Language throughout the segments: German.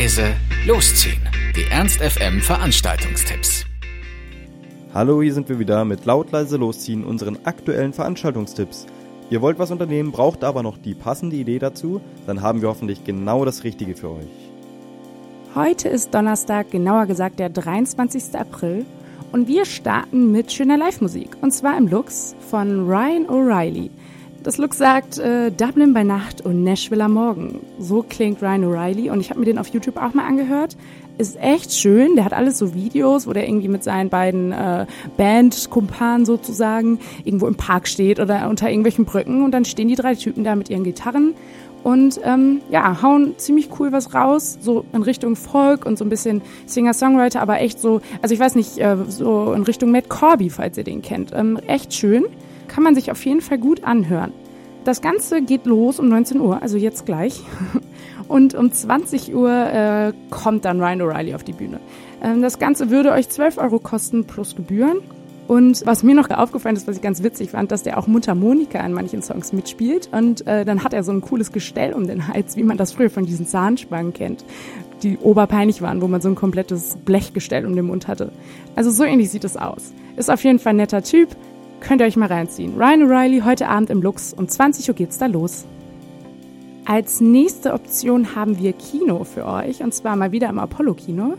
leise, losziehen. Die Ernst FM Veranstaltungstipps. Hallo, hier sind wir wieder mit laut leise losziehen unseren aktuellen Veranstaltungstipps. Ihr wollt was unternehmen, braucht aber noch die passende Idee dazu, dann haben wir hoffentlich genau das Richtige für euch. Heute ist Donnerstag, genauer gesagt der 23. April und wir starten mit schöner Live-Musik und zwar im Lux von Ryan O'Reilly. Das Look sagt äh, Dublin bei Nacht und Nashville am Morgen. So klingt Ryan O'Reilly und ich habe mir den auf YouTube auch mal angehört. Ist echt schön. Der hat alles so Videos, wo der irgendwie mit seinen beiden äh, Bandkumpanen sozusagen irgendwo im Park steht oder unter irgendwelchen Brücken und dann stehen die drei Typen da mit ihren Gitarren und ähm, ja, hauen ziemlich cool was raus, so in Richtung Folk und so ein bisschen Singer-Songwriter, aber echt so, also ich weiß nicht, äh, so in Richtung Matt Corby, falls ihr den kennt. Ähm, echt schön kann man sich auf jeden Fall gut anhören. Das Ganze geht los um 19 Uhr, also jetzt gleich. Und um 20 Uhr äh, kommt dann Ryan O'Reilly auf die Bühne. Ähm, das Ganze würde euch 12 Euro kosten plus Gebühren. Und was mir noch aufgefallen ist, was ich ganz witzig fand, dass der auch Mundharmonika in manchen Songs mitspielt. Und äh, dann hat er so ein cooles Gestell um den Hals, wie man das früher von diesen Zahnspangen kennt, die oberpeinlich waren, wo man so ein komplettes Blechgestell um den Mund hatte. Also so ähnlich sieht es aus. Ist auf jeden Fall ein netter Typ. Könnt ihr euch mal reinziehen. Ryan O'Reilly heute Abend im Lux. Um 20 Uhr geht's da los. Als nächste Option haben wir Kino für euch. Und zwar mal wieder im Apollo-Kino.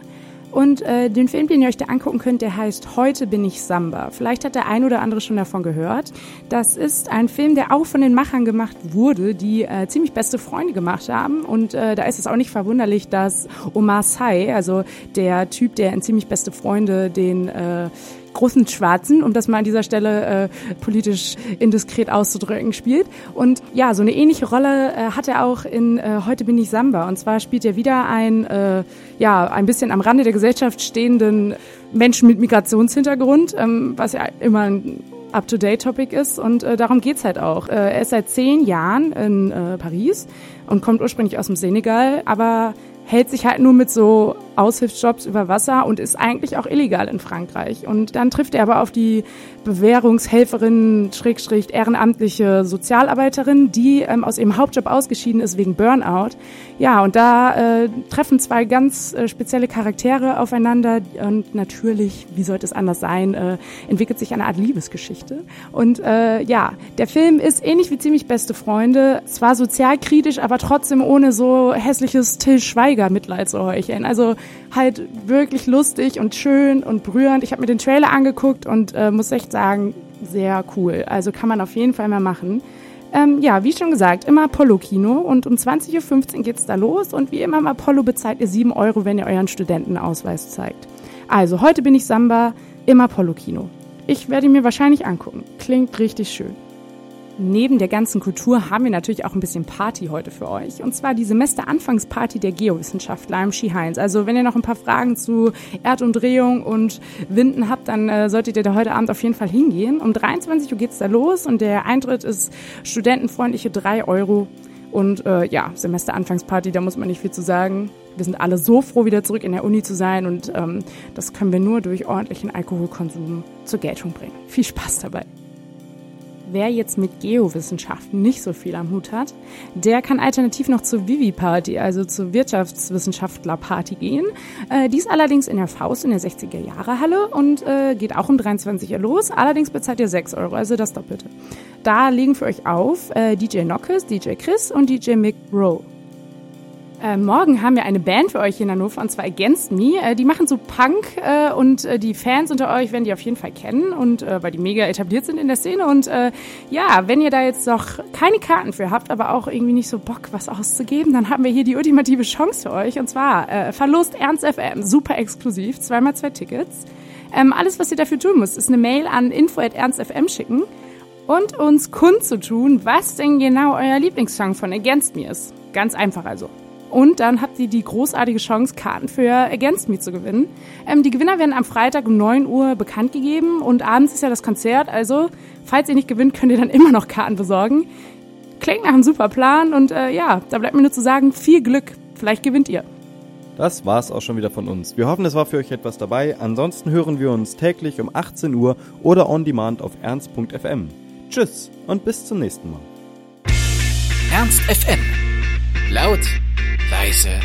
Und äh, den Film, den ihr euch da angucken könnt, der heißt Heute bin ich Samba. Vielleicht hat der ein oder andere schon davon gehört. Das ist ein Film, der auch von den Machern gemacht wurde, die äh, ziemlich beste Freunde gemacht haben. Und äh, da ist es auch nicht verwunderlich, dass Omar Sy, also der Typ, der in ziemlich beste Freunde den äh, großen Schwarzen, um das mal an dieser Stelle äh, politisch indiskret auszudrücken, spielt. Und ja, so eine ähnliche Rolle äh, hat er auch in äh, Heute bin ich Samba. Und zwar spielt er wieder ein, äh, ja, ein bisschen am Rande der Gesellschaft stehenden Menschen mit Migrationshintergrund, ähm, was ja immer ein Up-to-Date-Topic ist und äh, darum geht's halt auch. Äh, er ist seit zehn Jahren in äh, Paris und kommt ursprünglich aus dem Senegal, aber hält sich halt nur mit so Aushilfsjobs über Wasser und ist eigentlich auch illegal in Frankreich. Und dann trifft er aber auf die Bewährungshelferin, Schrägstrich, ehrenamtliche Sozialarbeiterin, die ähm, aus ihrem Hauptjob ausgeschieden ist wegen Burnout. Ja, und da äh, treffen zwei ganz äh, spezielle Charaktere aufeinander und natürlich, wie sollte es anders sein, äh, entwickelt sich eine Art Liebesgeschichte. Und äh, ja, der Film ist ähnlich wie ziemlich beste Freunde, zwar sozialkritisch, aber trotzdem ohne so hässliches Till Schweiger Mitleid zu heucheln. Also halt wirklich lustig und schön und berührend. Ich habe mir den Trailer angeguckt und äh, muss echt sagen, sehr cool. Also kann man auf jeden Fall mal machen. Ähm, ja, wie schon gesagt, immer Apollo-Kino und um 20.15 Uhr geht's da los und wie immer im Apollo bezahlt ihr 7 Euro, wenn ihr euren Studentenausweis zeigt. Also, heute bin ich Samba im Apollo-Kino. Ich werde ihn mir wahrscheinlich angucken. Klingt richtig schön. Neben der ganzen Kultur haben wir natürlich auch ein bisschen Party heute für euch. Und zwar die Semesteranfangsparty der Geowissenschaftler im Ski-Heinz. Also wenn ihr noch ein paar Fragen zu Erdumdrehung und Winden habt, dann äh, solltet ihr da heute Abend auf jeden Fall hingehen. Um 23 Uhr geht's da los und der Eintritt ist studentenfreundliche 3 Euro. Und äh, ja, Semesteranfangsparty, da muss man nicht viel zu sagen. Wir sind alle so froh, wieder zurück in der Uni zu sein und ähm, das können wir nur durch ordentlichen Alkoholkonsum zur Geltung bringen. Viel Spaß dabei. Wer jetzt mit Geowissenschaften nicht so viel am Hut hat, der kann alternativ noch zur Vivi-Party, also zur Wirtschaftswissenschaftler-Party gehen. Äh, die ist allerdings in der Faust in der 60er-Jahre-Halle und äh, geht auch um 23 Uhr los. Allerdings bezahlt ihr 6 Euro, also das Doppelte. Da legen für euch auf äh, DJ Nockes, DJ Chris und DJ Mick Rowe. Äh, morgen haben wir eine Band für euch in Hannover und zwar Against Me. Äh, die machen so Punk äh, und äh, die Fans unter euch werden die auf jeden Fall kennen und äh, weil die mega etabliert sind in der Szene. Und ja, wenn ihr da jetzt noch keine Karten für habt, aber auch irgendwie nicht so Bock, was auszugeben, dann haben wir hier die ultimative Chance für euch. Und zwar verlost Ernst FM, super exklusiv, zweimal zwei Tickets. Ähm, alles, was ihr dafür tun müsst, ist eine Mail an info@ernstfm schicken und uns kundzutun, was denn genau euer Lieblingssong von Against Me ist. Ganz einfach also. Und dann habt ihr die großartige Chance, Karten für Against Me zu gewinnen. Ähm, die Gewinner werden am Freitag um 9 Uhr bekannt gegeben und abends ist ja das Konzert. Also, falls ihr nicht gewinnt, könnt ihr dann immer noch Karten besorgen. Klingt nach einem super Plan und äh, ja, da bleibt mir nur zu sagen, viel Glück. Vielleicht gewinnt ihr. Das war's auch schon wieder von uns. Wir hoffen, es war für euch etwas dabei. Ansonsten hören wir uns täglich um 18 Uhr oder on demand auf ernst.fm. Tschüss und bis zum nächsten Mal. Ernst FM. Laut, leise,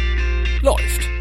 läuft.